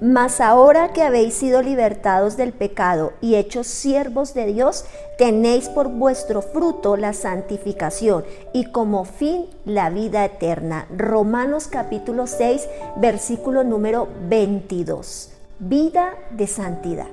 Mas ahora que habéis sido libertados del pecado y hechos siervos de Dios, tenéis por vuestro fruto la santificación y como fin la vida eterna. Romanos capítulo 6, versículo número 22. Vida de santidad.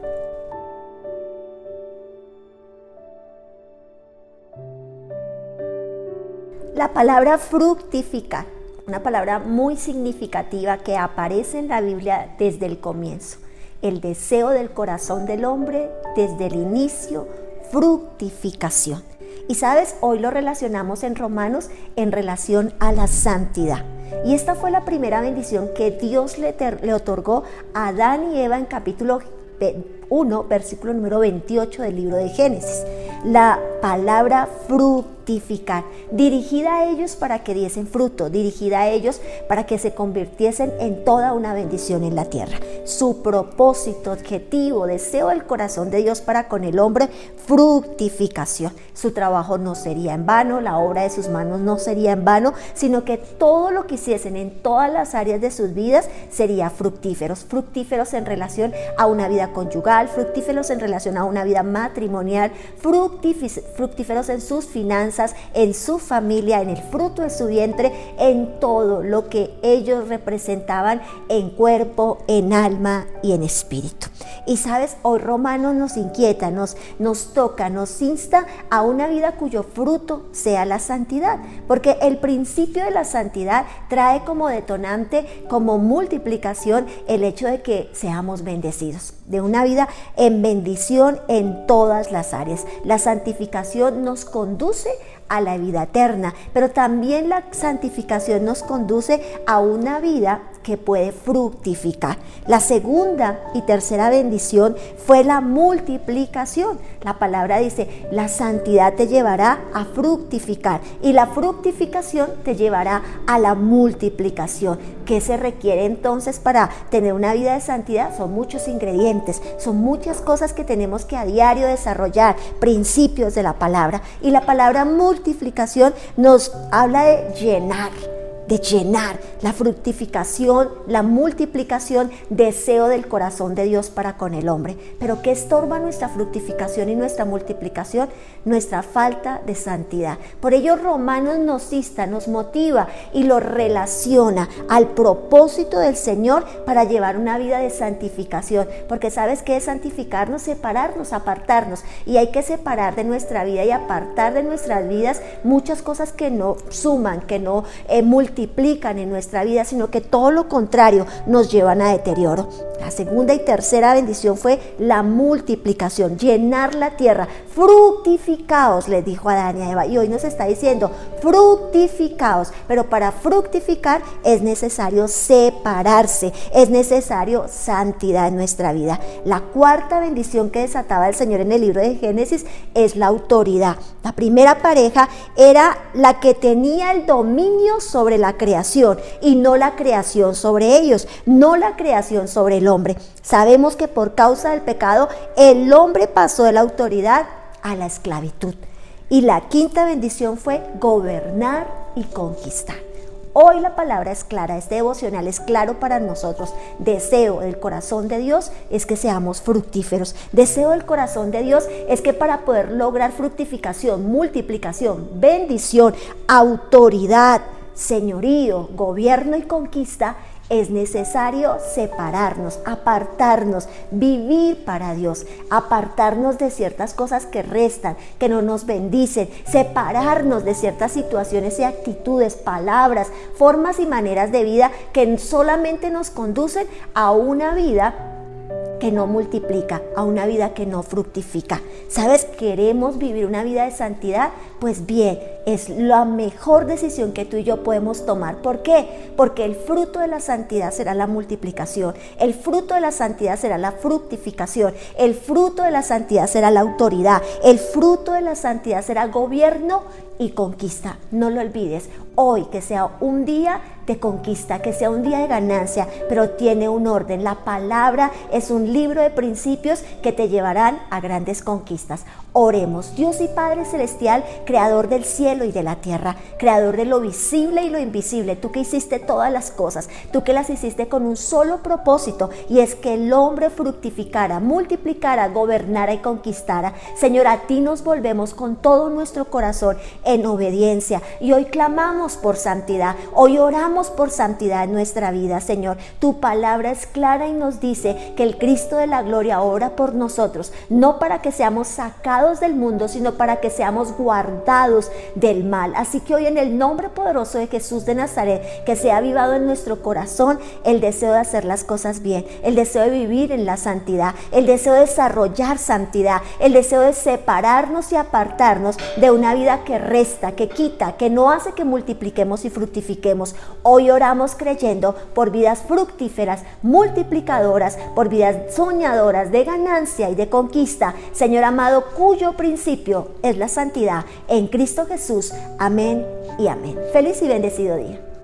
La palabra fructificar una palabra muy significativa que aparece en la Biblia desde el comienzo. El deseo del corazón del hombre desde el inicio, fructificación. Y sabes, hoy lo relacionamos en Romanos en relación a la santidad. Y esta fue la primera bendición que Dios le, le otorgó a Adán y Eva en capítulo 1, versículo número 28 del libro de Génesis. La palabra fructificar, dirigida a ellos para que diesen fruto, dirigida a ellos para que se convirtiesen en toda una bendición en la tierra. Su propósito, objetivo, deseo del corazón de Dios para con el hombre, fructificación. Su trabajo no sería en vano, la obra de sus manos no sería en vano, sino que todo lo que hiciesen en todas las áreas de sus vidas sería fructíferos, fructíferos en relación a una vida conyugal, fructíferos en relación a una vida matrimonial, fructíferos en sus finanzas, en su familia, en el fruto de su vientre, en todo lo que ellos representaban en cuerpo, en alma y en espíritu. Y sabes, hoy Romanos nos inquieta, nos, nos toca, nos insta a una vida cuyo fruto sea la santidad, porque el principio de la santidad trae como detonante, como multiplicación, el hecho de que seamos bendecidos, de una vida en bendición en todas las áreas. La santificación nos conduce a la vida eterna, pero también la santificación nos conduce a una vida que puede fructificar. La segunda y tercera bendición fue la multiplicación. La palabra dice, la santidad te llevará a fructificar y la fructificación te llevará a la multiplicación. ¿Qué se requiere entonces para tener una vida de santidad? Son muchos ingredientes, son muchas cosas que tenemos que a diario desarrollar, principios de la palabra. Y la palabra multiplicación nos habla de llenar de llenar, la fructificación, la multiplicación, deseo del corazón de Dios para con el hombre. Pero ¿qué estorba nuestra fructificación y nuestra multiplicación? Nuestra falta de santidad. Por ello Romanos nos insta, nos motiva y lo relaciona al propósito del Señor para llevar una vida de santificación. Porque sabes qué es santificarnos, separarnos, apartarnos. Y hay que separar de nuestra vida y apartar de nuestras vidas muchas cosas que no suman, que no eh, multiplican multiplican en nuestra vida, sino que todo lo contrario nos llevan a deterioro. La segunda y tercera bendición fue la multiplicación, llenar la tierra. Fructificaos, les dijo Adán y Eva. Y hoy nos está diciendo, fructificaos. Pero para fructificar es necesario separarse, es necesario santidad en nuestra vida. La cuarta bendición que desataba el Señor en el libro de Génesis es la autoridad. La primera pareja era la que tenía el dominio sobre la la creación y no la creación sobre ellos, no la creación sobre el hombre. Sabemos que por causa del pecado el hombre pasó de la autoridad a la esclavitud. Y la quinta bendición fue gobernar y conquistar. Hoy la palabra es clara, este devocional es claro para nosotros. Deseo del corazón de Dios es que seamos fructíferos. Deseo del corazón de Dios es que para poder lograr fructificación, multiplicación, bendición, autoridad, señorío, gobierno y conquista, es necesario separarnos, apartarnos, vivir para Dios, apartarnos de ciertas cosas que restan, que no nos bendicen, separarnos de ciertas situaciones y actitudes, palabras, formas y maneras de vida que solamente nos conducen a una vida que no multiplica, a una vida que no fructifica. ¿Sabes? Queremos vivir una vida de santidad. Pues bien, es la mejor decisión que tú y yo podemos tomar. ¿Por qué? Porque el fruto de la santidad será la multiplicación. El fruto de la santidad será la fructificación. El fruto de la santidad será la autoridad. El fruto de la santidad será gobierno y conquista. No lo olvides. Hoy que sea un día de conquista, que sea un día de ganancia, pero tiene un orden. La palabra es un libro de principios que te llevarán a grandes conquistas. Oremos, Dios y Padre Celestial, Creador del cielo y de la tierra, Creador de lo visible y lo invisible, tú que hiciste todas las cosas, tú que las hiciste con un solo propósito, y es que el hombre fructificara, multiplicara, gobernara y conquistara. Señor, a ti nos volvemos con todo nuestro corazón en obediencia, y hoy clamamos por santidad, hoy oramos por santidad en nuestra vida, Señor. Tu palabra es clara y nos dice que el Cristo de la gloria ora por nosotros, no para que seamos sacados del mundo, sino para que seamos guardados del mal. Así que hoy en el nombre poderoso de Jesús de Nazaret, que se ha avivado en nuestro corazón el deseo de hacer las cosas bien, el deseo de vivir en la santidad, el deseo de desarrollar santidad, el deseo de separarnos y apartarnos de una vida que resta, que quita, que no hace que multipliquemos y fructifiquemos. Hoy oramos creyendo por vidas fructíferas, multiplicadoras, por vidas soñadoras de ganancia y de conquista. Señor amado, cuyo principio es la santidad en Cristo Jesús. Amén y amén. Feliz y bendecido día.